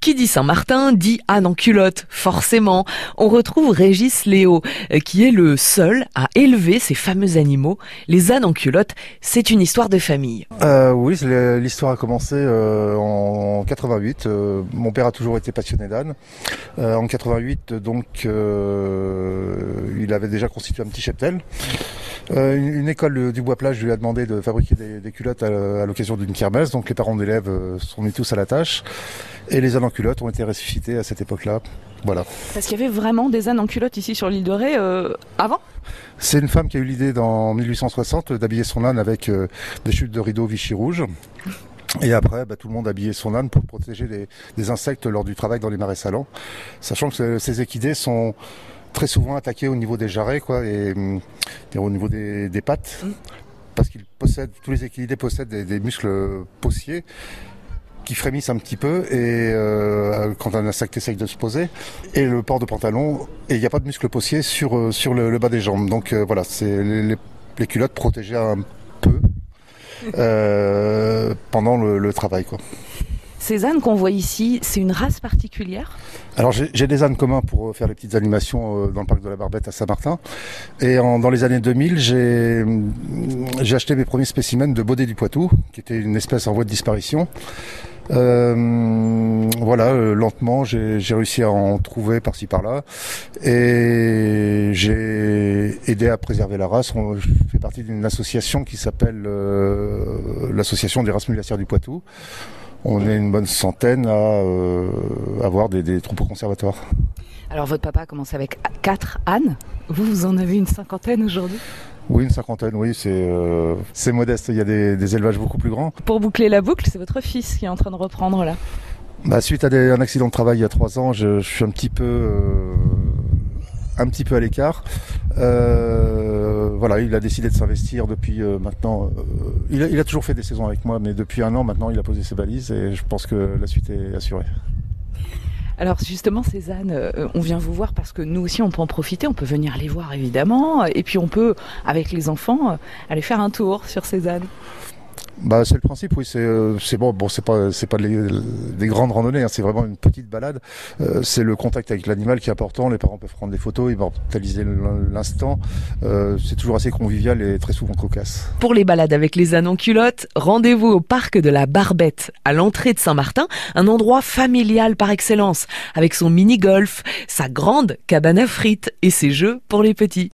Qui dit Saint-Martin dit Anne en culotte, forcément. On retrouve Régis Léo, euh, qui est le seul à élever ces fameux animaux. Les ânes en culotte, c'est une histoire de famille. Euh, oui, l'histoire a commencé euh, en 88. Euh, mon père a toujours été passionné d'ânes. en 88, donc, il avait déjà constitué un petit cheptel. Une, école du Bois-Plage lui a demandé de fabriquer des, culottes à, l'occasion d'une kermesse. Donc les parents d'élèves sont mis tous à la tâche. Et les ânes en culotte ont été ressuscités à cette époque-là. Voilà. Parce qu'il y avait vraiment des ânes en culotte ici sur l'île de Ré euh, avant? C'est une femme qui a eu l'idée dans 1860 d'habiller son âne avec euh, des chutes de rideaux Vichy rouge. Et après, bah, tout le monde habillait son âne pour protéger des, insectes lors du travail dans les marais salants. Sachant que ces équidés sont très souvent attaqués au niveau des jarrets quoi, et, au niveau des, pattes. Mm. Parce qu'ils possèdent, tous les équidés possèdent des, des muscles possiers qui frémissent un petit peu et euh, quand un insecte essaye de se poser et le port de pantalon et il n'y a pas de muscle possier sur euh, sur le, bas des jambes donc euh, voilà c'est les, culottes protégées un peu pendant le, travail quoi. Ces ânes qu'on voit ici, c'est une race particulière? Alors j'ai des ânes communs pour faire les petites animations dans le parc de la Barbette à Saint-Martin. Et dans les années 2000, j'ai acheté mes premiers spécimens de baudet du Poitou, qui était une espèce en voie de disparition. Euh, voilà, euh, lentement, j'ai réussi à en trouver par-ci par-là. Et j'ai aidé à préserver la race. je fais partie d'une association qui s'appelle euh, l'association des races mulatières du Poitou. On est une bonne centaine à avoir des, des troupeaux conservatoires. Alors votre papa a commencé avec quatre ânes. Vous, vous en avez une cinquantaine aujourd'hui? Oui, une cinquantaine, oui, c'est euh, modeste. Il y a des, élevages beaucoup plus grands. Pour boucler la boucle, c'est votre fils qui est en train de reprendre là. Bah, suite à un accident de travail il y a trois ans, je, suis un petit peu euh, un petit peu à l'écart. Euh, voilà, il a décidé de s'investir depuis maintenant. Il a, il, a, toujours fait des saisons avec moi, mais depuis un an maintenant, il a posé ses valises et je pense que la suite est assurée. Alors justement, Cézanne, euh, on vient vous voir parce que nous aussi, on peut en profiter. On peut venir les voir évidemment, et puis on peut, avec les enfants, euh, aller faire un tour sur Cézanne. Bah, c'est le principe, oui. C'est euh, bon, bon, c'est pas c'est pas des, grandes randonnées. Hein, c'est vraiment une petite balade. Euh, c'est le contact avec l'animal qui est important. Les parents peuvent prendre des photos, immortaliser l'instant. Euh, c'est toujours assez convivial et très souvent cocasse. Pour les balades avec les ânes en culotte, rendez-vous au parc de la Barbette, à l'entrée de Saint-Martin, un endroit familial par excellence, avec son mini golf, sa grande cabane à frites et ses jeux pour les petits.